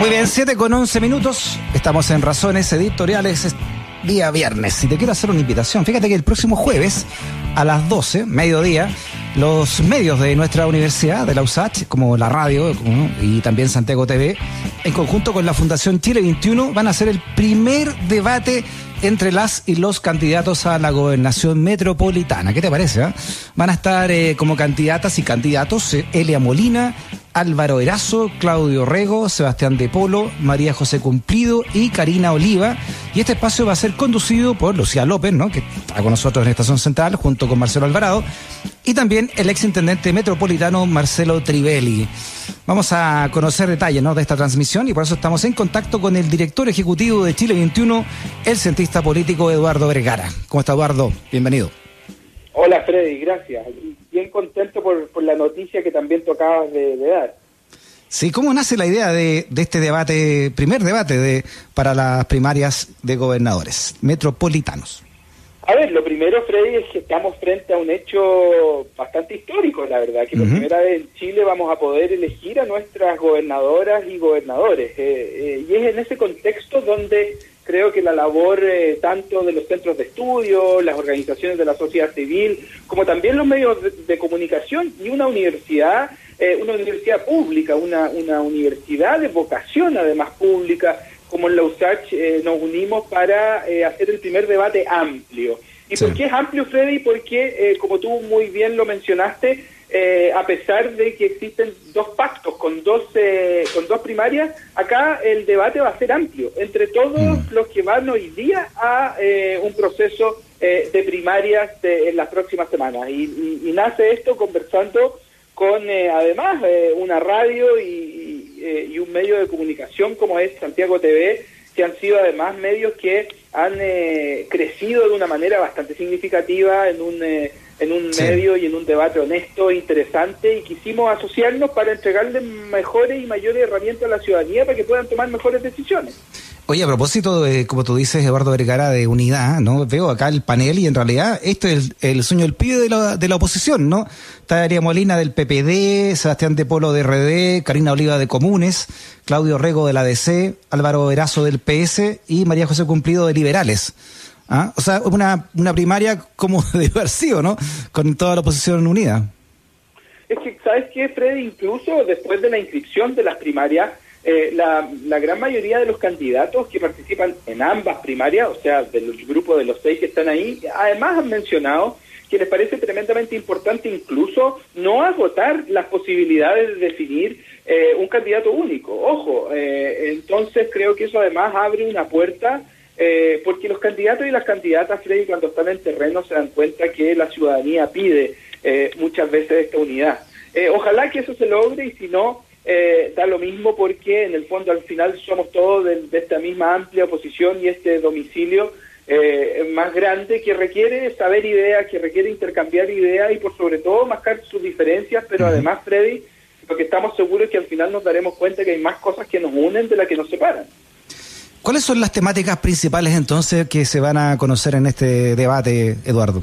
Muy bien, 7 con 11 minutos. Estamos en Razones Editoriales, es día viernes. Y te quiero hacer una invitación. Fíjate que el próximo jueves, a las 12, mediodía, los medios de nuestra universidad, de la USACH, como la radio y también Santiago TV, en conjunto con la Fundación Chile 21, van a hacer el primer debate entre las y los candidatos a la gobernación metropolitana. ¿Qué te parece? Ah? Van a estar eh, como candidatas y candidatos eh, Elia Molina, Álvaro Erazo, Claudio Rego, Sebastián De Polo, María José Cumplido y Karina Oliva. Y este espacio va a ser conducido por Lucía López, ¿no? que está con nosotros en Estación Central, junto con Marcelo Alvarado, y también el exintendente metropolitano Marcelo Trivelli. Vamos a conocer detalles ¿no? de esta transmisión y por eso estamos en contacto con el director ejecutivo de Chile 21, el cientista político Eduardo Vergara. ¿Cómo está Eduardo? Bienvenido. Hola Freddy, gracias. Bien contento por, por la noticia que también tocabas de, dar. Sí, ¿cómo nace la idea de, de, este debate, primer debate de para las primarias de gobernadores metropolitanos? A ver, lo primero, Freddy, es que estamos frente a un hecho bastante histórico, la verdad, que por primera vez en Chile vamos a poder elegir a nuestras gobernadoras y gobernadores. Eh, eh, y es en ese contexto donde creo que la labor eh, tanto de los centros de estudio, las organizaciones de la sociedad civil, como también los medios de, comunicación y una universidad, eh, una universidad pública, una, una universidad de vocación además pública, como en la USACH, eh, nos unimos para hacer el primer debate amplio. ¿Y por qué es amplio, Freddy? Porque, como tú muy bien lo mencionaste, eh, a pesar de que existen dos pactos con dos, eh, con dos primarias, acá el debate va a ser amplio entre todos mm. los que van hoy día a eh, un proceso de primarias en las próximas semanas. Y, nace esto conversando con además una radio y, y, un medio de comunicación como es Santiago TV, que han sido además medios que han crecido de una manera bastante significativa en un en un medio y en un debate honesto, interesante, y quisimos asociarnos para entregarle mejores y mayores herramientas a la ciudadanía para que puedan tomar mejores decisiones. Oye, a propósito de, como tú dices, Eduardo Vergara, de unidad, ¿no? Veo acá el panel y en realidad esto es el, sueño del pibe de la, de la oposición, ¿no? Está Daría Molina del PPD, Sebastián de Polo de RD, Karina Oliva de Comunes, Claudio Rego de la DC, Álvaro Erazo del PS y María José Cumplido de Liberales. ¿Ah? O sea, una, una primaria como de haber ¿no? Con toda la oposición unida. Es que, ¿sabes qué, Freddy? Incluso después de la inscripción de las primarias, eh, la, la, gran mayoría de los candidatos que participan en ambas primarias, o sea, del grupo de los seis que están ahí, además han mencionado que les parece tremendamente importante incluso no agotar las posibilidades de definir eh, un candidato único. Ojo, eh, entonces creo que eso además abre una puerta eh, porque los candidatos y las candidatas, Freddy, cuando están en terreno se dan cuenta que la ciudadanía pide eh, muchas veces esta unidad. Eh, ojalá que eso se logre y si no, da lo mismo porque en el fondo al final somos todos de, esta misma amplia oposición y este domicilio más grande que requiere saber ideas, que requiere intercambiar ideas y por sobre todo mascar sus diferencias, pero además, Freddy, porque estamos seguros que al final nos daremos cuenta que hay más cosas que nos unen de las que nos separan. ¿Cuáles son las temáticas principales entonces que se van a conocer en este debate, Eduardo?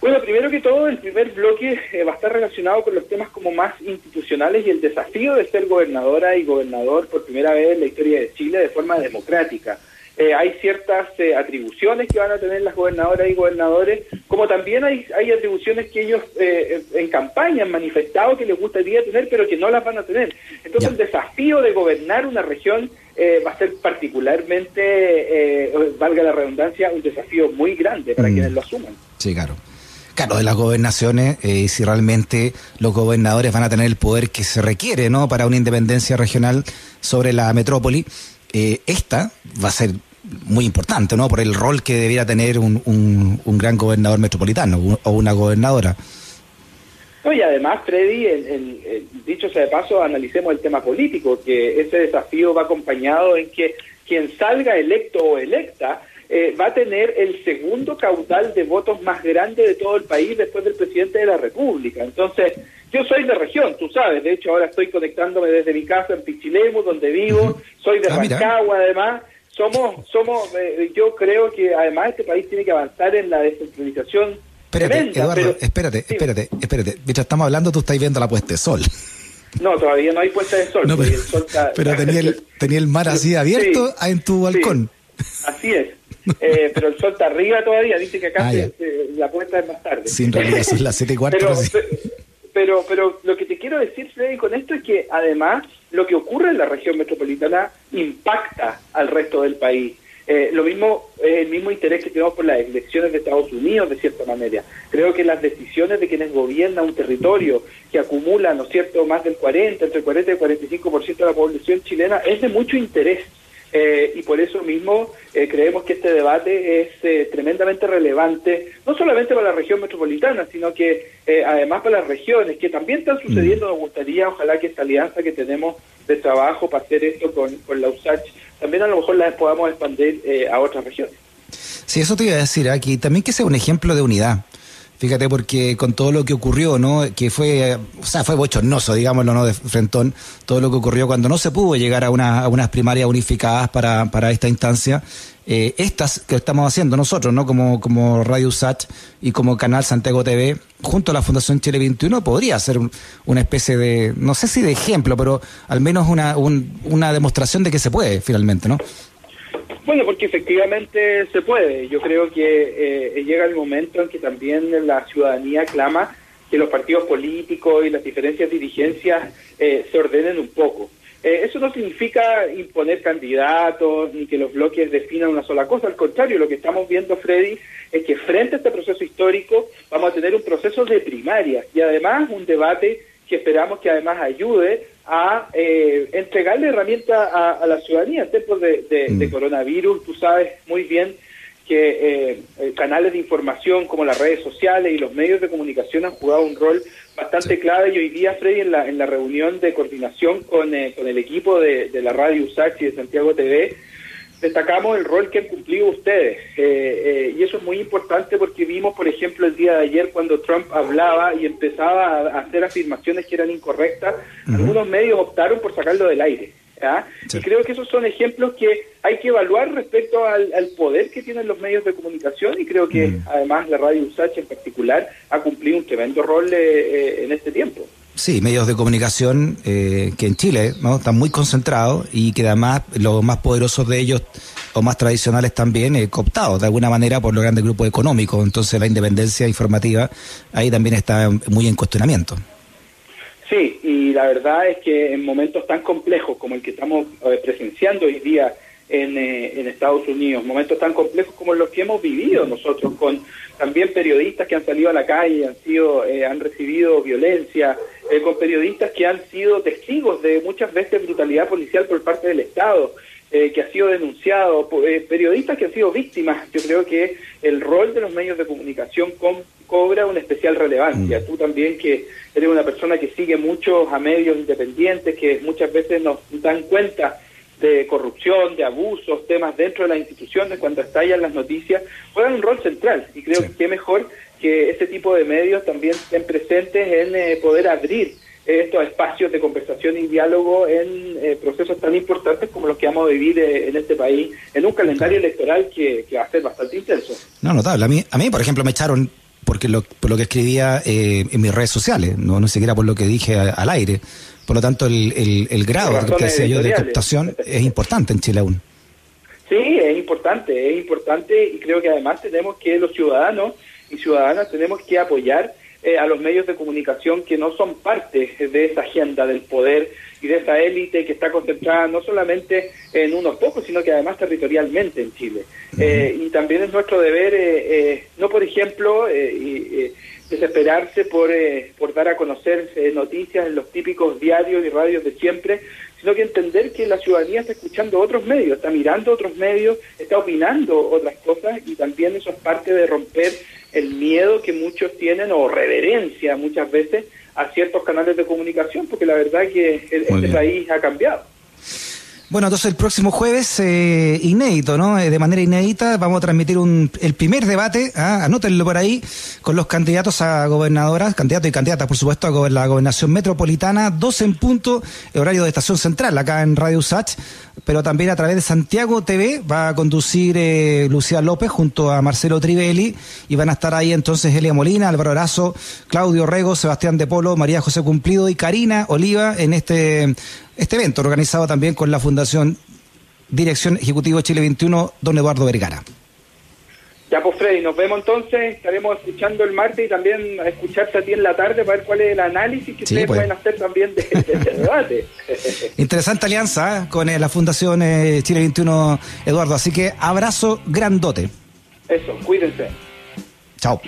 Bueno, primero que todo, el primer bloque eh, va a estar relacionado con los temas como más institucionales y el desafío de ser gobernadora y gobernador por primera vez en la historia de Chile de forma democrática. Eh, hay ciertas eh, atribuciones que van a tener las gobernadoras y gobernadores, como también hay, hay atribuciones que ellos en campaña han manifestado que les gustaría tener, pero que no las van a tener. Entonces, el desafío de gobernar una región eh, va a ser particularmente, eh, valga la redundancia, un desafío muy grande para mm. quienes lo asuman. Sí, claro. Claro, de las gobernaciones, eh, si realmente los gobernadores van a tener el poder que se requiere ¿no? para una independencia regional sobre la metrópoli, esta va a ser muy importante, ¿no? Por el rol que debiera tener un, un, un gran gobernador metropolitano o una gobernadora y además, Freddy, el, dicho sea de paso, analicemos el tema político, que ese desafío va acompañado en que quien salga electo o electa eh, va a tener el segundo caudal de votos más grande de todo el país después del presidente de la República. Entonces, yo soy de región, tú sabes, de hecho ahora estoy conectándome desde mi casa en Pichilemu, donde vivo, soy de ah, Rancagua además, somos, somos, eh, yo creo que además este país tiene que avanzar en la descentralización Espérate, Eduardo, espérate, espérate, espérate. Mientras estamos hablando, tú estás viendo la puesta de sol. No, todavía no hay puesta de sol. pero, tenía, el, tenía el mar así abierto en tu balcón. así es. Eh, pero el sol está arriba todavía, dice que acá ah, la puesta es más tarde. Sí, en realidad son las 7 y cuarto. Pero, pero, pero, lo que te quiero decir, Freddy, con esto es que además lo que ocurre en la región metropolitana impacta al resto del país. Eh, lo mismo es el mismo interés que tenemos por las elecciones de Estados Unidos, de cierta manera. Creo que las decisiones de quienes gobiernan un territorio que acumula, ¿no es cierto?, más del 40, entre el 40 y el 45% de la población chilena, es de mucho interés. Eh, y por eso mismo eh, creemos que este debate es eh, tremendamente relevante, no solamente para la región metropolitana, sino que además para las regiones, que también están sucediendo. Mm. Nos gustaría, ojalá que esta alianza que tenemos de trabajo para hacer esto con, con la USACH, también a lo mejor la podamos expandir a otras regiones. Sí, eso te iba a decir aquí, también que sea un ejemplo de unidad. Fíjate, porque con todo lo que ocurrió, ¿no? Que fue, o sea, fue bochornoso, digámoslo, ¿no? De Frentón, todo lo que ocurrió cuando no se pudo llegar a, una, a unas primarias unificadas para, para esta instancia. Eh, estas que estamos haciendo nosotros, ¿no? Como, Radio Sat y como Canal Santiago TV, junto a la Fundación Chile 21, podría ser una especie de, no sé si de ejemplo, pero al menos una demostración de que se puede, finalmente, ¿no? Bueno, porque efectivamente se puede. Yo creo que eh, llega el momento en que también la ciudadanía clama que los partidos políticos y las diferencias dirigencias eh, se ordenen un poco. Eh, eso no significa imponer candidatos ni que los bloques definan una sola cosa. Al contrario, lo que estamos viendo, Freddy, es que frente a este proceso histórico vamos a tener un proceso de primaria y además un debate que esperamos que además ayude a eh, entregarle herramientas a, la ciudadanía en tiempos de, mm. coronavirus. Tú sabes muy bien que eh, eh, canales de información como las redes sociales y los medios de comunicación han jugado un rol bastante clave y hoy día, Freddy, en la, en la reunión de coordinación con, con el equipo de, de la radio USAC y de Santiago TV, destacamos el rol que han cumplido ustedes. Eh, eh, y eso es muy importante porque vimos, por ejemplo, el día de ayer cuando Trump hablaba y empezaba a hacer afirmaciones que eran incorrectas, algunos medios optaron por sacarlo del aire. Y creo que esos son ejemplos que hay que evaluar respecto al, poder que tienen los medios de comunicación y creo que además la radio USACH en particular ha cumplido un tremendo rol eh, en este tiempo. Sí, medios de comunicación eh, que en Chile ¿no? están muy concentrados y que además los más poderosos de ellos o más tradicionales también eh, cooptados de alguna manera por los grandes grupos económicos. Entonces la independencia informativa ahí también está muy en cuestionamiento. Sí, y la verdad es que en momentos tan complejos como el que estamos eh, presenciando hoy día en, eh, en Estados Unidos, momentos tan complejos como los que hemos vivido nosotros, con también periodistas que han salido a la calle, han sido, eh, han recibido violencia, eh, con periodistas que han sido testigos de muchas veces brutalidad policial por parte del Estado, que ha sido denunciado, periodistas que han sido víctimas. Yo creo que el rol de los medios de comunicación cobra una especial relevancia. Mm. Tú también que eres una persona que sigue mucho a medios independientes, que muchas veces nos dan cuenta de corrupción, de abusos, temas dentro de las instituciones, cuando estallan las noticias, juegan un rol central. Y creo que mejor que este tipo de medios también estén presentes en eh, poder abrir estos espacios de conversación y diálogo en eh, procesos tan importantes como los que vamos a vivir eh, en este país, en un calendario electoral que, va a ser bastante intenso. No, notable. A mí, a mí por ejemplo, me echaron porque lo, por lo que escribía en mis redes sociales, no, no siquiera por lo que dije al aire. Por lo tanto, el, el, grado que yo de captación es importante en Chile aún. Sí, es importante, es importante y creo que además tenemos que los ciudadanos y ciudadanas tenemos que apoyar eh, a los medios de comunicación que no son parte de esa agenda del poder y de esa élite que está concentrada no solamente en unos pocos, sino que además territorialmente en Chile. Eh, y también es nuestro deber, eh, no por ejemplo, y, desesperarse por, eh, por dar a conocer eh, noticias en los típicos diarios y radios de siempre, sino que entender que la ciudadanía está escuchando otros medios, está mirando otros medios, está opinando otras cosas y también eso es parte de romper el miedo que muchos tienen o reverencia muchas veces a ciertos canales de comunicación, porque la verdad es que este país ha cambiado. Bueno, entonces el próximo jueves, eh, inédito, ¿no? Eh, de manera inédita, vamos a transmitir un, el primer debate, ¿ah? anótenlo por ahí, con los candidatos a gobernadoras, candidatos y candidatas, por supuesto, a la gobernación metropolitana, dos en punto, horario de estación central, acá en Radio Usach, pero también a través de Santiago TV va a conducir eh, Lucía López junto a Marcelo Trivelli y van a estar ahí entonces Elia Molina, Álvaro Arazo, Claudio Rego, Sebastián De Polo, María José Cumplido y Karina Oliva en este este evento organizado también con la Fundación Dirección Ejecutivo Chile 21, don Eduardo Vergara. Ya pues Freddy, nos vemos entonces, estaremos escuchando el martes y también a escucharte a ti en la tarde para ver cuál es el análisis que ustedes pues. pueden hacer también de, este debate. Interesante alianza ¿eh? con eh, la Fundación eh, Chile 21, Eduardo, así que abrazo grandote. Eso, cuídense. Chao.